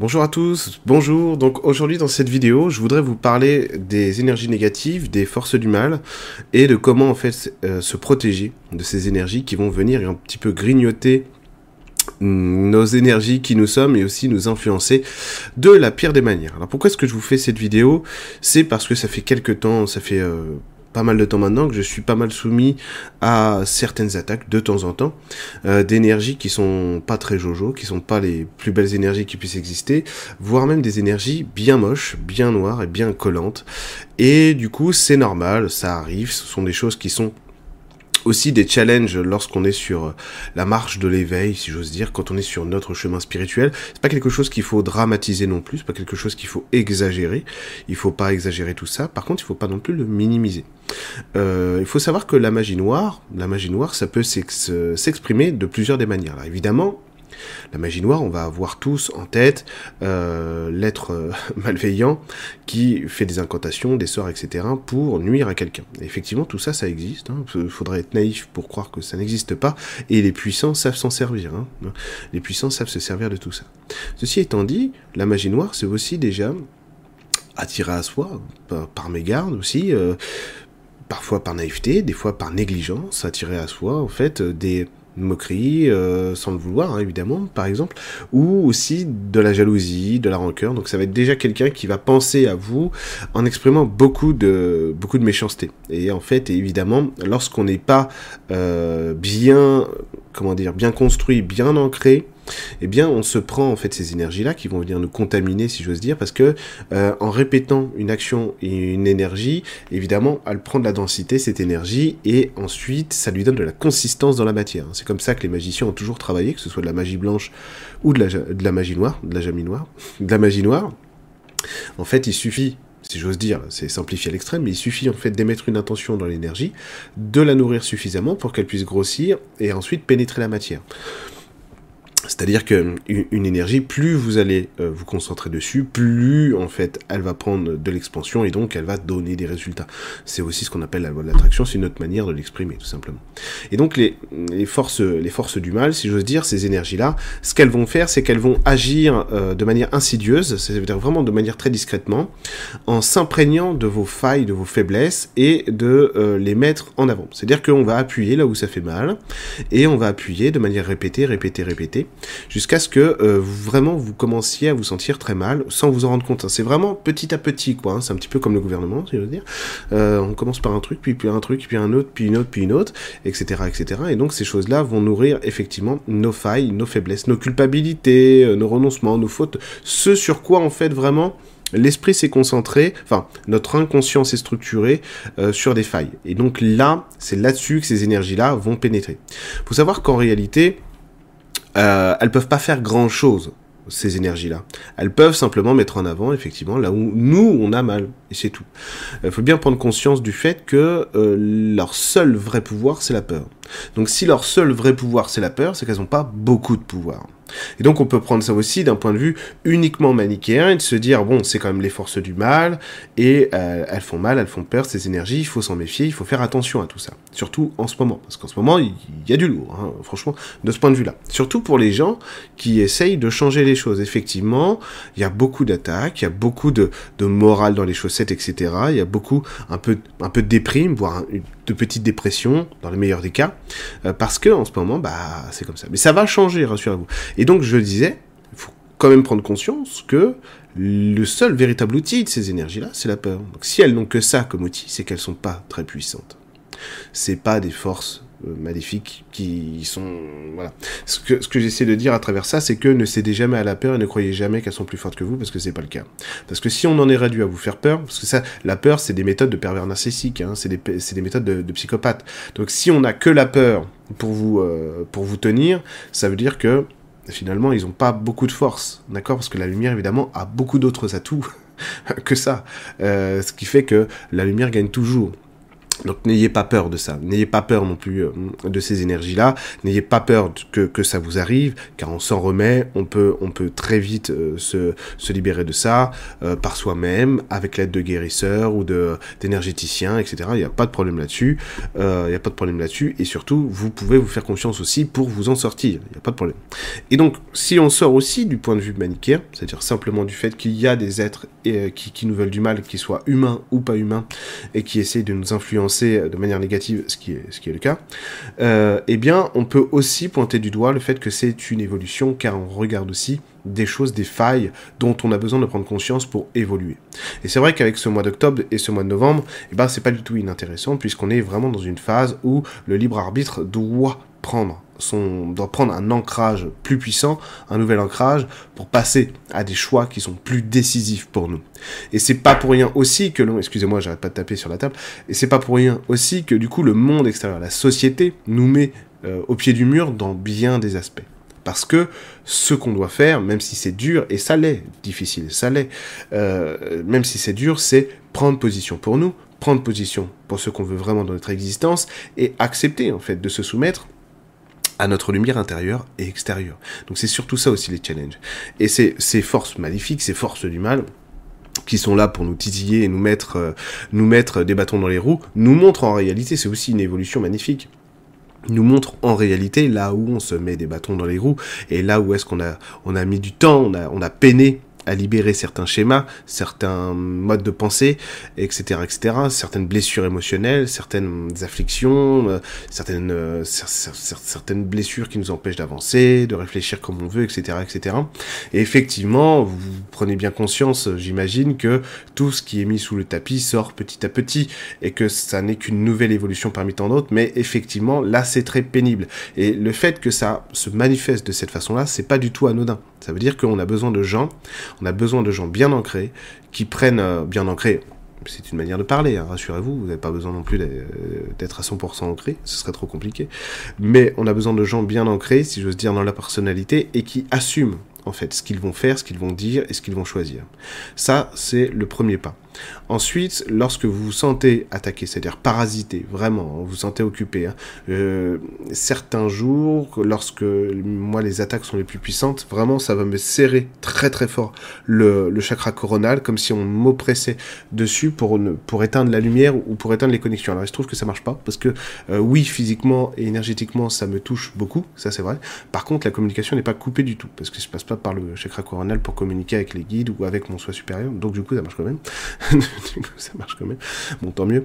Bonjour à tous, bonjour. Donc aujourd'hui dans cette vidéo, je voudrais vous parler des énergies négatives, des forces du mal et de comment en fait euh, se protéger de ces énergies qui vont venir un petit peu grignoter mm, nos énergies qui nous sommes et aussi nous influencer de la pire des manières. Alors pourquoi est-ce que je vous fais cette vidéo? C'est parce que ça fait quelques temps, ça fait euh, pas mal de temps maintenant que je suis pas mal soumis à certaines attaques de temps en temps euh, d'énergies qui sont pas très jojo, qui sont pas les plus belles énergies qui puissent exister, voire même des énergies bien moches, bien noires et bien collantes. Et du coup, c'est normal, ça arrive, ce sont des choses qui sont aussi des challenges lorsqu'on est sur euh, la marche de l'éveil, si j'ose dire, quand on est sur notre chemin spirituel. C'est pas quelque chose qu'il faut dramatiser non plus, pas quelque chose qu'il faut exagérer. Il faut pas exagérer tout ça. Par contre, il faut pas non plus le minimiser. Euh, il faut savoir que la magie noire, la magie noire, ça peut s'exprimer de plusieurs des manières. Là, évidemment, la magie noire, on va avoir tous en tête euh, l'être euh, malveillant qui fait des incantations, des sorts, etc. pour nuire à quelqu'un. Effectivement, tout ça, ça existe. Il hein. faudrait être naïf pour croire que ça n'existe pas. Et les puissants savent s'en servir. Hein. Les puissants savent se servir de tout ça. Ceci étant dit, la magie noire, c'est aussi déjà attirer à soi, par, mégarde aussi, euh, parfois par naïveté, des fois par négligence, attirer à soi, en fait, des moquerie, euh, sans le vouloir hein, évidemment, par exemple, ou aussi de la jalousie, de la rancœur. Donc ça va être déjà quelqu'un qui va penser à vous en exprimant beaucoup de beaucoup de méchanceté. Et en fait, évidemment, lorsqu'on n'est pas euh, bien, comment dire, bien construit, bien ancré, eh bien, on se prend en fait ces énergies-là qui vont venir nous contaminer, si j'ose dire, parce que euh, en répétant une action et une énergie, évidemment, elle prend de la densité, cette énergie, et ensuite, ça lui donne de la consistance dans la matière. C'est comme ça que les magiciens ont toujours travaillé, que ce soit de la magie blanche ou de la, magie noire, de la jamie noire, de la magie noire. En fait, il suffit si j'ose dire, c'est simplifié à l'extrême, mais il suffit en fait d'émettre une intention dans l'énergie, de la nourrir suffisamment pour qu'elle puisse grossir et ensuite pénétrer la matière. C'est-à-dire que une énergie, plus vous allez euh, vous concentrer dessus, plus en fait elle va prendre de l'expansion et donc elle va donner des résultats. C'est aussi ce qu'on appelle la loi de l'attraction, c'est une autre manière de l'exprimer tout simplement. Et donc les, forces, les forces du mal, si j'ose dire, ces énergies-là, ce qu'elles vont faire, c'est qu'elles vont agir euh, de manière insidieuse, c'est-à-dire vraiment de manière très discrètement, en s'imprégnant de vos failles, de vos faiblesses et de euh, les mettre en avant. C'est-à-dire qu'on va appuyer là où ça fait mal et on va appuyer de manière répétée, répétée, répétée jusqu'à ce que euh, vraiment vous commenciez à vous sentir très mal sans vous en rendre compte. C'est vraiment petit à petit, quoi. Hein. C'est un petit peu comme le gouvernement, si je veux dire. Euh, on commence par un truc, puis, puis un truc, puis un autre, puis une autre, puis une autre, etc., etc. Et donc ces choses-là vont nourrir effectivement nos failles, nos faiblesses, nos culpabilités, euh, nos renoncements, nos fautes, ce sur quoi en fait vraiment l'esprit s'est concentré, enfin, notre inconscient s'est structuré sur des failles. Et donc là, c'est là-dessus que ces énergies-là vont pénétrer. Faut savoir qu'en réalité, euh, elles peuvent pas faire grand chose ces énergies-là. Elles peuvent simplement mettre en avant, effectivement, là où nous, on a mal, et c'est tout. Il faut bien prendre conscience du fait que euh, leur seul vrai pouvoir, c'est la peur. Donc si leur seul vrai pouvoir, c'est la peur, c'est qu'elles n'ont pas beaucoup de pouvoir. Et donc on peut prendre ça aussi d'un point de vue uniquement manichéen et de se dire bon c'est quand même les forces du mal et euh, elles font mal, elles font peur, ces énergies, il faut s'en méfier, il faut faire attention à tout ça. Surtout en ce moment, parce qu'en ce moment il y, a du lourd, hein, franchement, de ce point de vue-là. Surtout pour les gens qui essayent de changer les choses. Effectivement, il y a beaucoup d'attaques, il y a beaucoup de, morale dans les chaussettes, etc. Il y a beaucoup un peu, un peu de déprime, voire de petites dépressions dans le meilleur des cas, euh, parce que en ce moment, bah c'est comme ça. Mais ça va changer, rassurez-vous. Et donc je disais, il faut quand même prendre conscience que le seul véritable outil de ces énergies-là, c'est la peur. Donc si elles n'ont que ça comme outil, c'est qu'elles sont pas très puissantes. C'est pas des forces maléfiques qui sont voilà. Ce que ce que j'essaie de dire à travers ça c'est que ne cédez jamais à la peur et ne croyez jamais qu'elles sont plus fortes que vous parce que c'est pas le cas. Parce que si on en est réduit à vous faire peur parce que ça la peur c'est des méthodes de pervers narcissiques hein, c'est des des méthodes de, psychopathes. Donc si on a que la peur pour vous euh, pour vous tenir ça veut dire que finalement ils ont pas beaucoup de force d'accord? Parce que la lumière évidemment a beaucoup d'autres atouts que ça. Euh, ce qui fait que la lumière gagne toujours Donc n'ayez pas peur de ça, n'ayez pas peur non plus euh, de ces énergies-là, n'ayez pas peur que, ça vous arrive, car on s'en remet, on peut, on très vite euh, se, libérer de ça euh, par soi-même, avec l'aide de guérisseurs ou d'énergéticiens, etc. Il n'y a pas de problème là-dessus, il n'y a pas de problème là-dessus, et surtout, vous pouvez vous faire confiance aussi pour vous en sortir, il n'y a pas de problème. Et donc, si on sort aussi du point de vue manichéen, c'est-à-dire simplement du fait qu'il y a des êtres qui, qui nous veulent du mal, qu'ils soient humains ou pas humains, et qui essayent de nous influencer de manière négative, ce qui est, le cas, euh, eh bien, on peut aussi pointer du doigt le fait que c'est une évolution, car on regarde aussi des choses, des failles dont on a besoin de prendre conscience pour évoluer. Et c'est vrai qu'avec ce mois d'octobre et ce mois de novembre, eh ben, c'est pas du tout inintéressant, puisqu'on est vraiment dans une phase où le libre arbitre doit prendre son, doit prendre un ancrage plus puissant, un nouvel ancrage, pour passer à des choix qui sont plus décisifs pour nous. Et c'est pas pour rien aussi que l'on, excusez-moi, j'arrête pas de taper sur la table, et c'est pas pour rien aussi que du coup le monde extérieur, la société, nous met euh, au pied du mur dans bien des aspects. Parce que ce qu'on doit faire, même si c'est dur, et ça l'est, difficile, ça l'est, euh, même si c'est dur, c'est prendre position pour nous, prendre position pour ce qu'on veut vraiment dans notre existence, et accepter en fait de se soumettre à notre lumière intérieure et extérieure. Donc c'est surtout ça aussi les challenges. Et c'est ces forces maléfiques, ces forces du mal, qui sont là pour nous titiller et nous mettre, euh, nous mettre des bâtons dans les roues, nous montrent en réalité, c'est aussi une évolution magnifique nous montre en réalité là où on se met des bâtons dans les roues et là où est-ce qu'on a on a mis du temps, on a on a peiné à libérer certains schémas, certains modes de pensée, etc., etc., certaines blessures émotionnelles, certaines afflictions, euh, certaines, euh, certaines blessures qui nous empêchent d'avancer, de réfléchir comme on veut, etc., etc. Et effectivement, vous prenez bien conscience, j'imagine, que tout ce qui est mis sous le tapis sort petit à petit et que ça n'est qu'une nouvelle évolution parmi tant d'autres, mais effectivement, là, c'est très pénible. Et le fait que ça se manifeste de cette façon-là, c'est pas du tout anodin. Ça veut dire qu'on a besoin de gens, on a besoin de gens bien ancrés, qui prennent euh, bien ancrés. C'est une manière de parler, hein, rassurez-vous, vous n'avez pas besoin non plus d'être à 100% ancré, ce serait trop compliqué. Mais on a besoin de gens bien ancrés, si j'ose dire, dans la personnalité et qui assument en fait, ce qu'ils vont faire, ce qu'ils vont dire et ce qu'ils vont choisir. Ça, c'est le premier pas. Ensuite, lorsque vous vous sentez attaqué, c'est-à-dire parasité, vraiment, vous vous sentez occupé, hein, euh, certains jours, lorsque moi les attaques sont les plus puissantes, vraiment ça va me serrer très très fort le, le chakra coronal, comme si on m'oppressait dessus pour, pour éteindre la lumière ou pour éteindre les connexions. Alors il se trouve que ça marche pas, parce que euh, oui, physiquement et énergétiquement, ça me touche beaucoup, ça c'est vrai. Par contre, la communication n'est pas coupée du tout, parce que je passe pas par le chakra coronal pour communiquer avec les guides ou avec mon soi supérieur, donc du coup ça marche quand même. ça marche quand même. Bon, tant mieux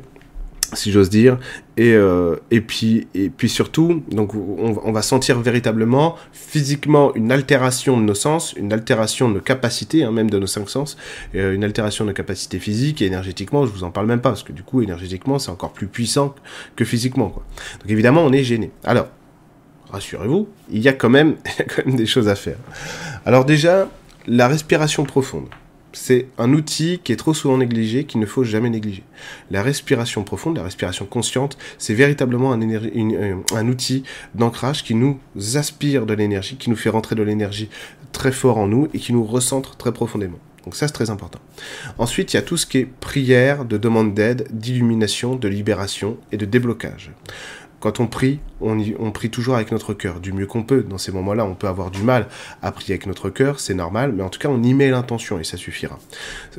si j'ose dire. Et, euh, et, puis, et puis surtout, donc on, va sentir véritablement physiquement une altération de nos sens, une altération de nos capacités, hein, même de nos cinq sens, euh, une altération de nos capacités physiques et énergétiquement, je vous en parle même pas, parce que du coup, énergétiquement, c'est encore plus puissant que physiquement. Quoi. Donc évidemment, on est gêné. Alors, rassurez-vous, il y a quand même des choses à faire. Alors déjà, la respiration profonde c'est un outil qui est trop souvent négligé, qu'il ne faut jamais négliger. La respiration profonde, la respiration consciente, c'est véritablement un, euh, un outil d'ancrage qui nous aspire de l'énergie, qui nous fait rentrer de l'énergie très fort en nous et qui nous recentre très profondément. Donc ça, c'est très important. Ensuite, il y a tout ce qui est prière, de demande d'aide, d'illumination, de libération et de déblocage. Quand on prie, on, prie toujours avec notre cœur, du mieux qu'on peut. Dans ces moments-là, on peut avoir du mal à prier avec notre cœur, c'est normal, mais en tout cas, on y met l'intention et ça suffira.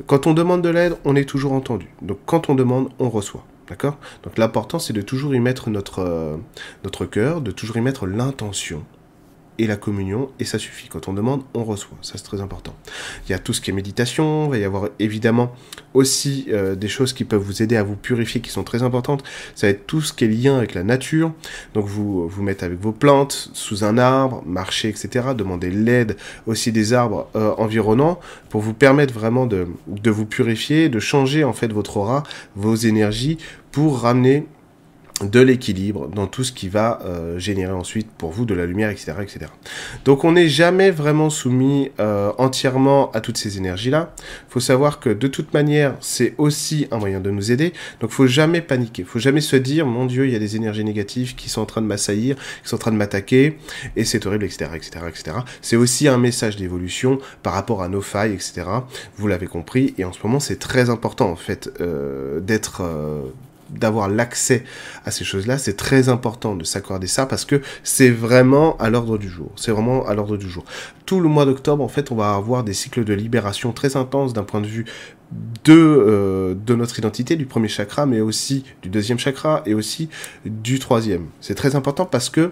Quand on demande de l'aide, on est toujours entendu. Donc quand on demande, on reçoit. D'accord? Donc l'important, c'est de toujours y mettre notre, euh, notre cœur, de toujours y mettre l'intention et la communion, et ça suffit. Quand on demande, on reçoit. Ça, c'est très important. Il y a tout ce qui est méditation, il va y avoir évidemment aussi euh, des choses qui peuvent vous aider à vous purifier, qui sont très importantes. Ça va être tout ce qui est lien avec la nature. Donc, vous vous mettez avec vos plantes, sous un arbre, marcher, etc. Demandez l'aide aussi des arbres euh, environnants pour vous permettre vraiment de, de vous purifier, de changer en fait votre aura, vos énergies, pour ramener de l'équilibre dans tout ce qui va euh, générer ensuite pour vous de la lumière, etc. etc. Donc on n'est jamais vraiment soumis euh, entièrement à toutes ces énergies-là. faut savoir que de toute manière, c'est aussi un moyen de nous aider. Donc faut jamais paniquer, faut jamais se dire, mon Dieu, il y a des énergies négatives qui sont en train de m'assaillir, qui sont en train de m'attaquer, et c'est horrible, etc. etc., etc. C'est aussi un message d'évolution par rapport à nos failles, etc. Vous l'avez compris, et en ce moment, c'est très important, en fait, euh, d'être d'avoir l'accès à ces choses-là, c'est très important de s'accorder ça parce que c'est vraiment à l'ordre du jour. C'est vraiment à l'ordre du jour. Tout le mois d'octobre, en fait, on va avoir des cycles de libération très intenses d'un point de vue de, euh, notre identité, du premier chakra, mais aussi du deuxième chakra et aussi du troisième. C'est très important parce que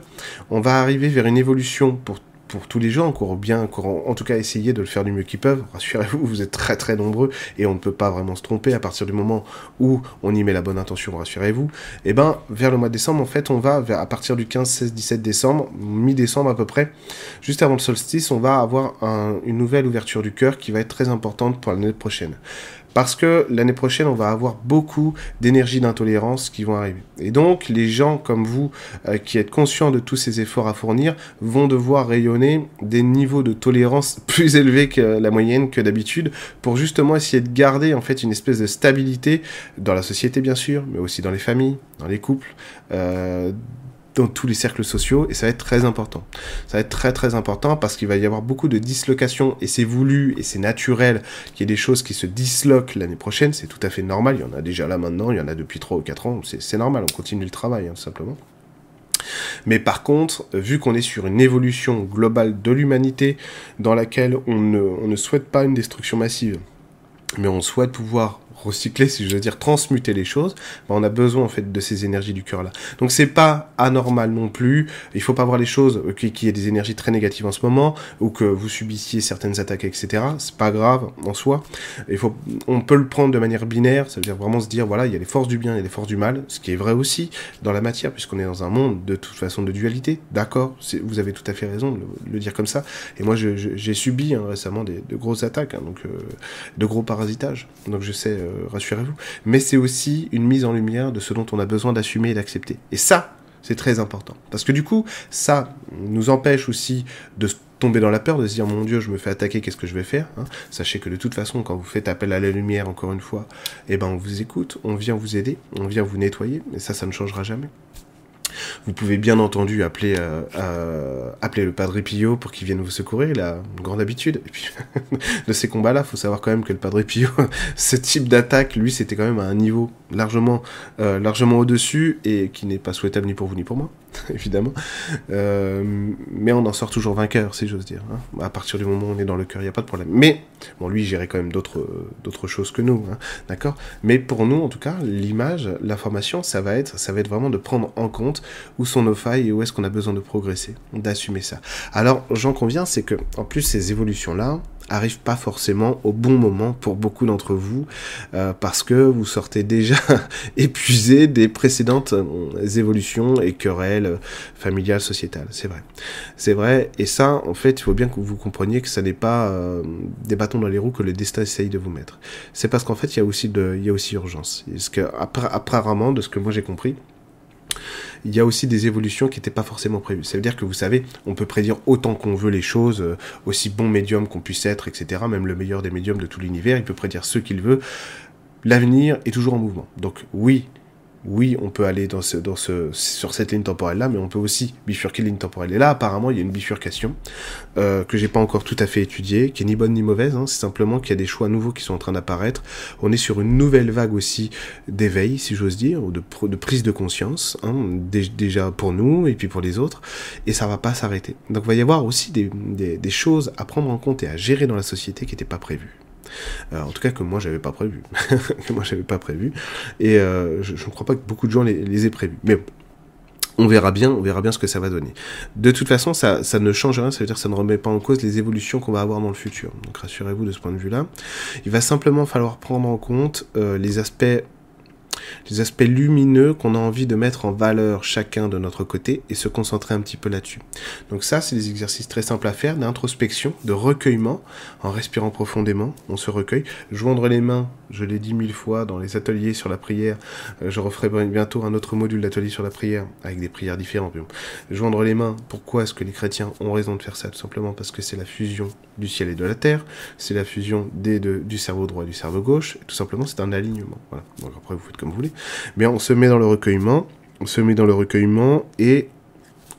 on va arriver vers une évolution pour pour tous les gens, encore bien, encore en, tout cas essayer de le faire du mieux qu'ils peuvent. Rassurez-vous, vous êtes très très nombreux et on ne peut pas vraiment se tromper à partir du moment où on y met la bonne intention, rassurez-vous. Et eh ben, vers le mois de décembre, en fait, on va, à partir du 15, 16, 17 décembre, mi-décembre à peu près, juste avant le solstice, on va avoir une nouvelle ouverture du cœur qui va être très importante pour l'année prochaine. Parce que l'année prochaine, on va avoir beaucoup d'énergie d'intolérance qui vont arriver. Et donc, les gens comme vous, euh, qui êtes conscients de tous ces efforts à fournir, vont devoir rayonner des niveaux de tolérance plus élevés que la moyenne que d'habitude, pour justement essayer de garder en fait une espèce de stabilité dans la société bien sûr, mais aussi dans les familles, dans les couples, euh, dans tous les cercles sociaux et ça va être très important. Ça va être très très important parce qu'il va y avoir beaucoup de dislocations et c'est voulu et c'est naturel qu'il y ait des choses qui se disloquent l'année prochaine, c'est tout à fait normal, il y en a déjà là maintenant, il y en a depuis 3 ou 4 ans, c'est normal, on continue le travail hein, tout simplement. Mais par contre, vu qu'on est sur une évolution globale de l'humanité dans laquelle on ne souhaite pas une destruction massive, mais on souhaite pouvoir recycler, si je veux dire transmuter les choses, ben on a besoin en fait de ces énergies du cœur là. Donc c'est pas anormal non plus. Il faut pas voir les choses euh, qu'il y ait des énergies très négatives en ce moment ou que vous subissiez certaines attaques, etc. C'est pas grave en soi. Il faut, on peut le prendre de manière binaire, ça veut dire vraiment se dire voilà il y a les forces du bien et les forces du mal, ce qui est vrai aussi dans la matière puisqu'on est dans un monde de toute façon de dualité. D'accord, vous avez tout à fait raison de le, dire comme ça. Et moi j'ai subi hein, récemment des, de grosses attaques, hein, donc euh, de gros parasitages. Donc je sais euh, rassurez-vous. Mais c'est aussi une mise en lumière de ce dont on a besoin d'assumer et d'accepter. Et ça, c'est très important. Parce que du coup, ça nous empêche aussi de tomber dans la peur, de se dire mon Dieu, je me fais attaquer, qu'est-ce que je vais faire hein? Sachez que de toute façon, quand vous faites appel à la lumière, encore une fois, eh ben on vous écoute, on vient vous aider, on vient vous nettoyer, et ça, ça ne changera jamais. Vous pouvez bien entendu appeler, euh, euh, appeler le Padre Pio pour qu'il vienne vous secourir, il a une grande habitude. De ces combats-là, faut savoir quand même que le Padre Pio, ce type d'attaque, lui, c'était quand même à un niveau euh, largement au-dessus et qui n'est pas souhaitable ni pour vous ni pour moi. évidemment. Euh, mais on en sort toujours vainqueur, si j'ose dire. Hein. À partir du moment où on est dans le cœur, il n'y a pas de problème. Mais, bon, lui, gérait quand même d'autres, d'autres choses que nous, hein, d'accord? Mais pour nous, en tout cas, l'image, l'information, ça va être, ça va être vraiment de prendre en compte où sont nos failles et où est-ce qu'on a besoin de progresser, d'assumer ça. Alors, j'en conviens, c'est que, en plus, ces évolutions-là, arrive pas forcément au bon moment pour beaucoup d'entre vous euh, parce que vous sortez déjà épuisé des précédentes euh, évolutions et querelles euh, familiales, sociétales. C'est vrai. C'est vrai. Et ça, en fait, il faut bien que vous compreniez que ça n'est pas des bâtons dans les roues que le destin essaye de vous mettre. C'est parce qu'en fait, il y a aussi urgence. Parce que, apparemment, de ce que moi j'ai compris, il y a aussi des évolutions qui n'étaient pas forcément prévues. Ça veut dire que vous savez, on peut prédire autant qu'on veut les choses, euh, aussi bon médium qu'on puisse être, etc. Même le meilleur des médiums de tout l'univers, il peut prédire ce qu'il veut. L'avenir est toujours en mouvement. Donc oui, oui, on peut aller dans ce, sur cette ligne temporelle-là, mais on peut aussi bifurquer ligne temporelle. Et là, apparemment, il y a une bifurcation euh, que j'ai pas encore tout à fait étudiée, qui est ni bonne ni mauvaise. Hein. c'est simplement qu'il y a des choix nouveaux qui sont en train d'apparaître. On est sur une nouvelle vague aussi d'éveil, si j'ose dire, ou de, prise de conscience, hein, déjà pour nous et puis pour les autres. Et ça va pas s'arrêter. Donc, il va y avoir aussi des, des, des choses à prendre en compte et à gérer dans la société qui n'étaient pas prévues. Euh, en tout cas que moi j'avais pas prévu. moi j'avais pas prévu. Et euh, je, ne crois pas que beaucoup de gens les, aient prévus. Mais on verra bien, on verra bien ce que ça va donner. De toute façon, ça, ça ne change rien, ça veut dire que ça ne remet pas en cause les évolutions qu'on va avoir dans le futur. Donc rassurez-vous de ce point de vue-là. Il va simplement falloir prendre en compte euh, les aspects les aspects lumineux qu'on a envie de mettre en valeur chacun de notre côté et se concentrer un petit peu là-dessus. Donc ça, c'est des exercices très simples à faire, d'introspection, de recueillement, en respirant profondément, on se recueille, joindre les mains, je l'ai dit mille fois dans les ateliers sur la prière, euh, je referai bientôt un autre module d'atelier sur la prière, avec des prières différentes. Joindre les mains, pourquoi est-ce que les chrétiens ont raison de faire ça? Tout simplement parce que c'est la fusion du ciel et de la terre, c'est la fusion des deux, du cerveau droit et du cerveau gauche, tout simplement c'est un alignement. Voilà. Après vous faites comme vous voulez. Mais on se met dans le recueillement, on se met dans le recueillement et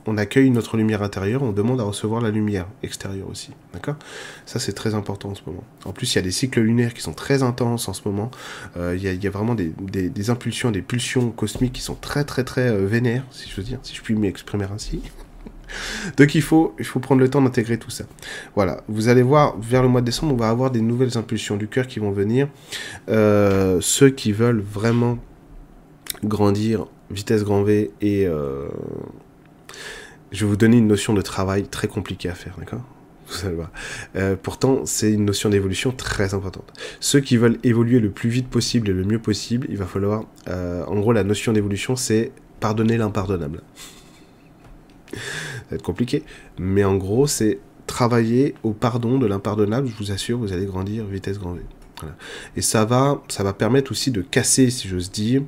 on accueille notre lumière intérieure, on demande à recevoir la lumière extérieure aussi. D'accord? Ça, c'est très important en ce moment. En plus, il y a des cycles lunaires qui sont très intenses en ce moment. Euh, il, y a, vraiment des, impulsions, des pulsions cosmiques qui sont très, très, très euh, vénères, si je veux dire, si je puis m'exprimer ainsi. Donc il faut, il faut prendre le temps d'intégrer tout ça. Voilà, vous allez voir, vers le mois de décembre, on va avoir des nouvelles impulsions du cœur qui vont venir. Euh, ceux qui veulent vraiment grandir, vitesse grand V, et je vais vous donner une notion de travail très compliquée à faire, d'accord? Vous allez voir. Euh, pourtant, c'est une notion d'évolution très importante. Ceux qui veulent évoluer le plus vite possible et le mieux possible, il va falloir... Euh, en gros, la notion d'évolution, c'est pardonner l'impardonnable. Ça va être compliqué, mais en gros, c'est travailler au pardon de l'impardonnable. Je vous assure, vous allez grandir vitesse grand V. Et ça va, ça va permettre aussi de casser, si j'ose dire,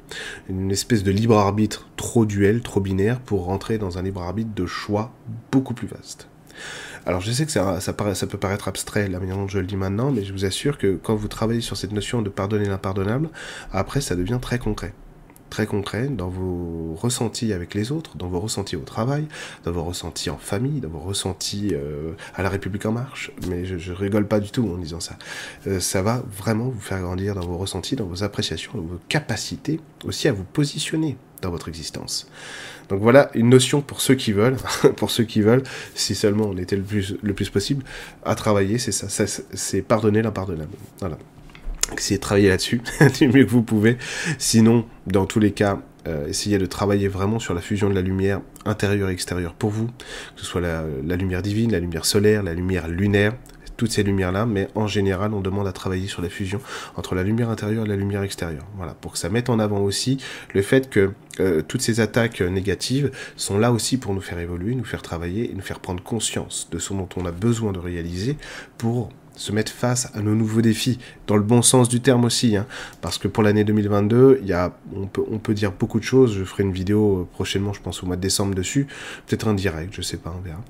une espèce de libre arbitre trop duel, trop binaire, pour rentrer dans un libre arbitre de choix beaucoup plus vaste. Alors je sais que ça, peut paraître abstrait la manière dont je le dis maintenant, mais je vous assure que quand vous travaillez sur cette notion de pardonner l'impardonnable, après ça devient très concret très concret dans vos ressentis avec les autres, dans vos ressentis au travail, dans vos ressentis en famille, dans vos ressentis euh, à la République en marche. Mais je, rigole pas du tout en disant ça. Euh, ça va vraiment vous faire grandir dans vos ressentis, dans vos appréciations, dans vos capacités aussi à vous positionner dans votre existence. Donc voilà une notion pour ceux qui veulent, pour ceux qui veulent, si seulement on était le plus, le plus possible à travailler, c'est ça, ça c'est pardonner l'impardonnable. Voilà essayez de travailler là-dessus du mieux que vous pouvez. Sinon, dans tous les cas, euh, essayez de travailler vraiment sur la fusion de la lumière intérieure et extérieure pour vous, que ce soit la, lumière divine, la lumière solaire, la lumière lunaire, toutes ces lumières-là, mais en général, on demande à travailler sur la fusion entre la lumière intérieure et la lumière extérieure. Voilà, pour que ça mette en avant aussi le fait que euh, toutes ces attaques négatives sont là aussi pour nous faire évoluer, nous faire travailler et nous faire prendre conscience de ce dont on a besoin de réaliser pour se mettre face à nos nouveaux défis, dans le bon sens du terme aussi, hein. parce que pour l'année 2022, il y a, on, peut, on peut dire beaucoup de choses, je ferai une vidéo euh, prochainement, je pense au mois de décembre dessus, peut-être un direct, je sais pas, on verra.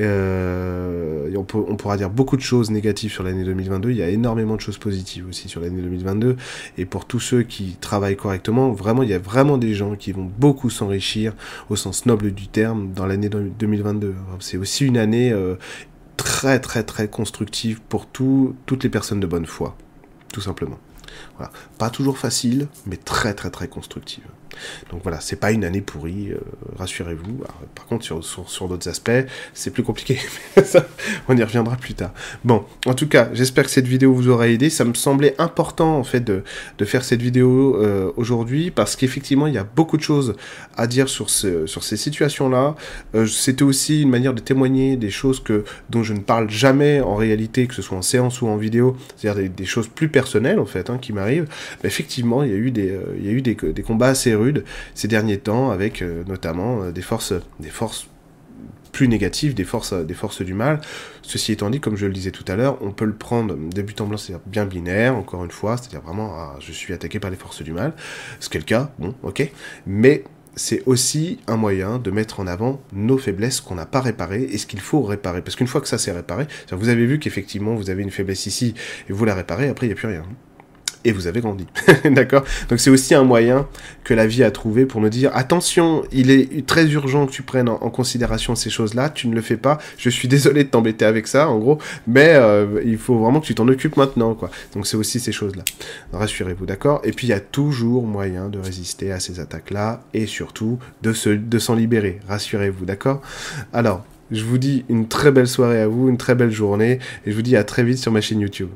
Euh, on, peut, on pourra dire beaucoup de choses négatives sur l'année 2022, il y a énormément de choses positives aussi sur l'année 2022, et pour tous ceux qui travaillent correctement, vraiment, il y a vraiment des gens qui vont beaucoup s'enrichir au sens noble du terme dans l'année 2022. C'est aussi une année euh, très très très constructive pour toutes les personnes de bonne foi, tout simplement. Pas toujours facile, mais très très très constructive. Donc voilà, c'est pas une année pourrie, euh, rassurez-vous. Par contre, sur, d'autres aspects, c'est plus compliqué. on y reviendra plus tard. Bon, en tout cas, j'espère que cette vidéo vous aura aidé. Ça me semblait important, en fait, de, faire cette vidéo euh, aujourd'hui, parce qu'effectivement, il y a beaucoup de choses à dire sur, ce, sur ces situations-là. Euh, C'était aussi une manière de témoigner des choses que, dont je ne parle jamais en réalité, que ce soit en séance ou en vidéo, c'est-à-dire des, choses plus personnelles, en fait, hein, qui m'arrivent. effectivement, il y a eu des, il y a eu des, des combats assez rudes ces derniers temps avec euh, notamment euh, des forces, des forces plus négatives, des forces, des forces du mal. Ceci étant dit, comme je le disais tout à l'heure, on peut le prendre débutant blanc, c'est-à-dire bien binaire, encore une fois, c'est-à-dire vraiment, ah, je suis attaqué par les forces du mal, ce qui est le cas, bon, ok, mais c'est aussi un moyen de mettre en avant nos faiblesses qu'on n'a pas réparées et ce qu'il faut réparer. Parce qu'une fois que ça s'est réparé, vous avez vu qu'effectivement vous avez une faiblesse ici et vous la réparez, après il n'y a plus rien et vous avez grandi. D'accord? Donc c'est aussi un moyen que la vie a trouvé pour nous dire attention, il est très urgent que tu prennes en, considération ces choses-là, tu ne le fais pas, je suis désolé de t'embêter avec ça en gros, mais euh, il faut vraiment que tu t'en occupes maintenant quoi. Donc c'est aussi ces choses-là. Rassurez-vous, d'accord? Et puis il y a toujours moyen de résister à ces attaques-là et surtout de de s'en libérer. Rassurez-vous, d'accord? Alors, je vous dis une très belle soirée à vous, une très belle journée et je vous dis à très vite sur ma chaîne YouTube.